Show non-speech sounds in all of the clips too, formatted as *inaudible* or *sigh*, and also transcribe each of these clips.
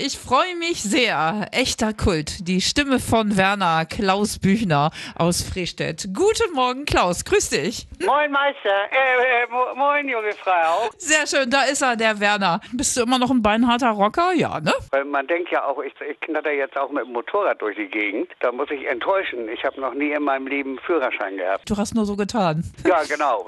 Ich freue mich sehr. Echter Kult. Die Stimme von Werner Klaus Büchner aus Frestedt. Guten Morgen, Klaus. Grüß dich. Moin Meister, äh, äh, mo moin junge Frau. Sehr schön, da ist er, der Werner. Bist du immer noch ein beinharter Rocker? Ja, ne? Weil man denkt ja auch, ich, ich knatter jetzt auch mit dem Motorrad durch die Gegend. Da muss ich enttäuschen. Ich habe noch nie in meinem Leben Führerschein gehabt. Du hast nur so getan. Ja, *laughs* genau.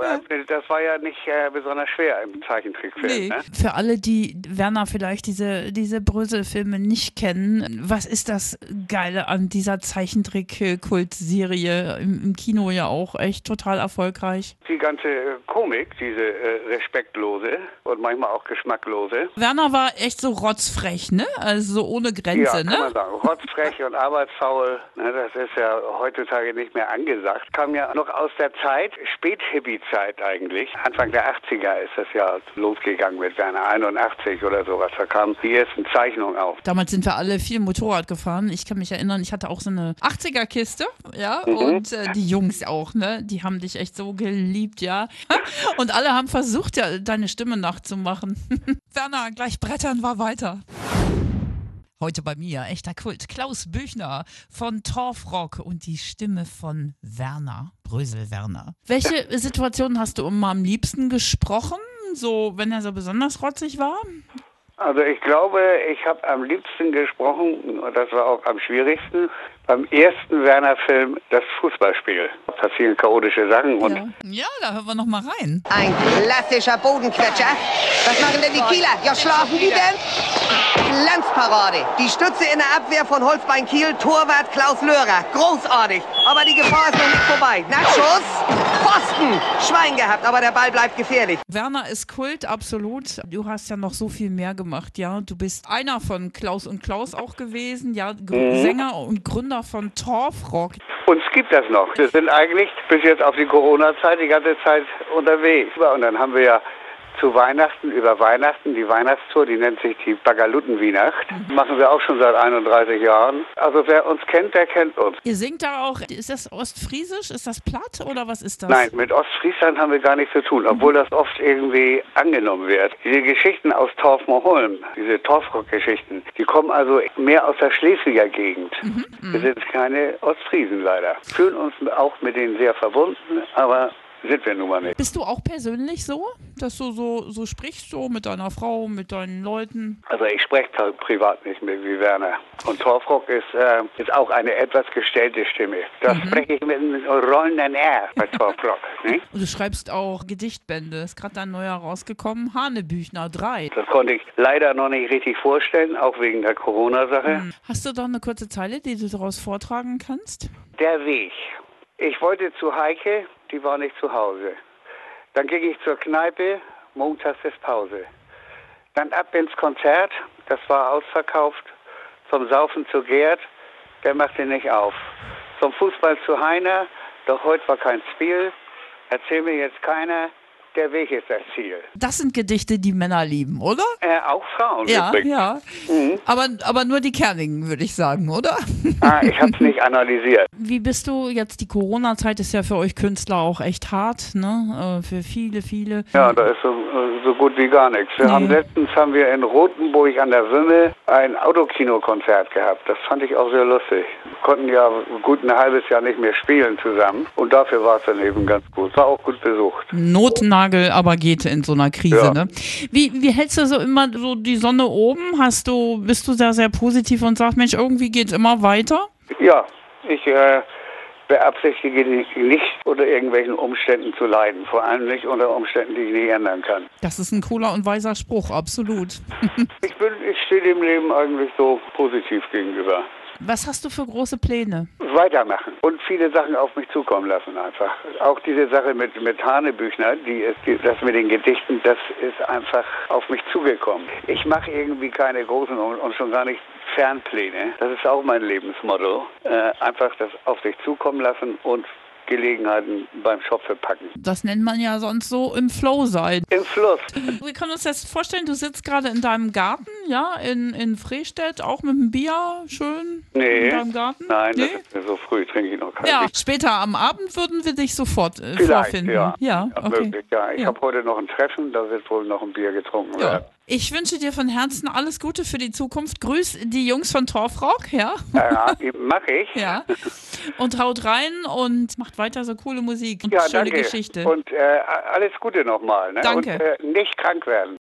Das war ja nicht äh, besonders schwer im Zeichentrickfilm. Nee. Ne? Für alle, die Werner vielleicht diese, diese Brösel-Filme nicht kennen, was ist das Geile an dieser Zeichentrick-Kult-Serie? Im, Im Kino ja auch echt total erfolgreich. Die ganze äh, Komik, diese äh, respektlose und manchmal auch geschmacklose. Werner war echt so rotzfrech, ne? Also so ohne Grenze, ja, kann ne? man sagen. Rotzfrech und arbeitsfaul, ne, das ist ja heutzutage nicht mehr angesagt. Kam ja noch aus der Zeit, Spät-Hippie-Zeit eigentlich. Anfang der 80er ist das ja losgegangen mit Werner 81 oder sowas. Da kamen die ersten Zeichnungen auf. Damals sind wir alle viel Motorrad gefahren. Ich kann mich erinnern, ich hatte auch so eine 80er-Kiste, ja, und äh, die Jungs auch, ne? Die haben dich echt so geliebt, ja. *laughs* Und alle haben versucht, ja, deine Stimme nachzumachen. *laughs* Werner, gleich brettern wir weiter. Heute bei mir, echter Kult, Klaus Büchner von Torfrock und die Stimme von Werner, Brösel Werner. Welche Situationen hast du immer am liebsten gesprochen? So, wenn er so besonders rotzig war? Also ich glaube, ich habe am liebsten gesprochen, und das war auch am schwierigsten, beim ersten Werner-Film das Fußballspiel. Da passieren chaotische Sachen und Ja, ja da hören wir noch mal rein. Ein klassischer Bodenquetscher. Was machen denn die Kieler? Ja, schlafen die denn? Glanzparade. Die Stütze in der Abwehr von Holzbein Kiel, Torwart Klaus Löhrer. Großartig. Aber die Gefahr ist noch nicht vorbei. Nachschuss. Pfosten. Schwein gehabt, aber der Ball bleibt gefährlich. Werner ist Kult, absolut. Du hast ja noch so viel mehr gemacht, ja. Du bist einer von Klaus und Klaus auch gewesen, ja. Gr- Sänger und Gründer von Torfrock. uns gibt das noch. Wir sind eigentlich bis jetzt auf die Corona-Zeit die ganze Zeit unterwegs. Und dann haben wir ja zu Weihnachten, über Weihnachten, die Weihnachtstour, die nennt sich die Bagalutenweihnacht. Machen wir auch schon seit 31 Jahren. Also wer uns kennt, der kennt uns. Ihr singt da auch, ist das Ostfriesisch? Ist das platt oder was ist das? Nein, mit Ostfriesland haben wir gar nichts zu tun, obwohl das oft irgendwie angenommen wird. Diese Geschichten aus Torfmoorholm, diese Torfrock-Geschichten, die kommen also mehr aus der Schleswiger Gegend. Wir sind keine Ostfriesen leider. Fühlen uns auch mit denen sehr verbunden, aber sind wir nun mal nicht. Bist du auch persönlich so, dass du so, so sprichst, so mit deiner Frau, mit deinen Leuten? Also ich spreche pri- privat nicht mehr wie Werner. Und Torfrock ist, äh, ist auch eine etwas gestellte Stimme. Da spreche ich mit einem rollenden R bei Torfrock. *laughs* Nicht? Und du schreibst auch Gedichtbände. Ist gerade ein neuer rausgekommen, Hanebüchner 3. Das konnte ich leider noch nicht richtig vorstellen, auch wegen der Corona-Sache. Hast du da eine kurze Zeile, die du daraus vortragen kannst? Der Weg. Ich wollte zu Heike, die war nicht zu Hause. Dann ging ich zur Kneipe, montags ist Pause. Dann ab ins Konzert, das war ausverkauft. Zum Saufen zu Gerd, der machte nicht auf. Zum Fußball zu Heiner, doch heute war kein Spiel. Erzähl mir jetzt keiner, der Weg ist das Ziel. Das sind Gedichte, die Männer lieben, oder? Äh, auch Frauen Ja, übrigens. ja. Aber, aber nur die Kernigen, würde ich sagen, oder? Ah, ich habe es nicht *laughs* analysiert. Wie bist du jetzt? Die Corona-Zeit ist ja für euch Künstler auch echt hart, ne? Äh, Für viele, viele. Ja, da ist so, so gut wie gar nichts. Wir Nee. haben letztens haben wir in Rothenburg an der Wümme ein Autokinokonzert gehabt. Das fand ich auch sehr lustig. Wir konnten ja gut ein halbes Jahr nicht mehr spielen zusammen und dafür war es dann eben ganz gut. War auch gut besucht. Notnagel, aber geht in so einer Krise, Ja. ne? Wie, wie hältst du so immer so die Sonne oben? Hast du, bist du sehr, sehr positiv und sagst, Mensch, irgendwie geht's immer weiter? Ja, ich äh, beabsichtige nicht unter irgendwelchen Umständen zu leiden. Vor allem nicht unter Umständen, die ich nicht ändern kann. Das ist ein cooler und weiser Spruch, absolut. *laughs* Ich bin, ich stehe dem Leben eigentlich so positiv gegenüber. Was hast du für große Pläne? weitermachen und viele Sachen auf mich zukommen lassen einfach. Auch diese Sache mit, mit Hanebüchner, die ist, die, das mit den Gedichten, das ist einfach auf mich zugekommen. Ich mache irgendwie keine großen und, und schon gar nicht Fernpläne. Das ist auch mein Lebensmotto. Äh, einfach das auf sich zukommen lassen und Gelegenheiten beim Schopfe packen. Das nennt man ja sonst so im Flow sein. Im Fluss. *laughs* Wir können uns das vorstellen, du sitzt gerade in deinem Garten, ja, in, in Frestedt, auch mit einem Bier, schön Nee. in deinem Garten. Nein, nee? das ist mir so früh, trinke ich noch keinen. Ja, Ich- später am Abend würden wir dich sofort äh, Vielleicht, vorfinden. ja. ja, okay. möglich, ja. Ich Ja. habe heute noch ein Treffen, da wird wohl noch ein Bier getrunken Ja. werden. Ich wünsche dir von Herzen alles Gute für die Zukunft. Grüß die Jungs von Torfrock, ja. Ja, mache ich. Ja. Und haut rein und macht weiter so coole Musik und Ja, schöne danke. Geschichte. Und äh, alles Gute nochmal. Ne? Danke. Und äh, nicht krank werden.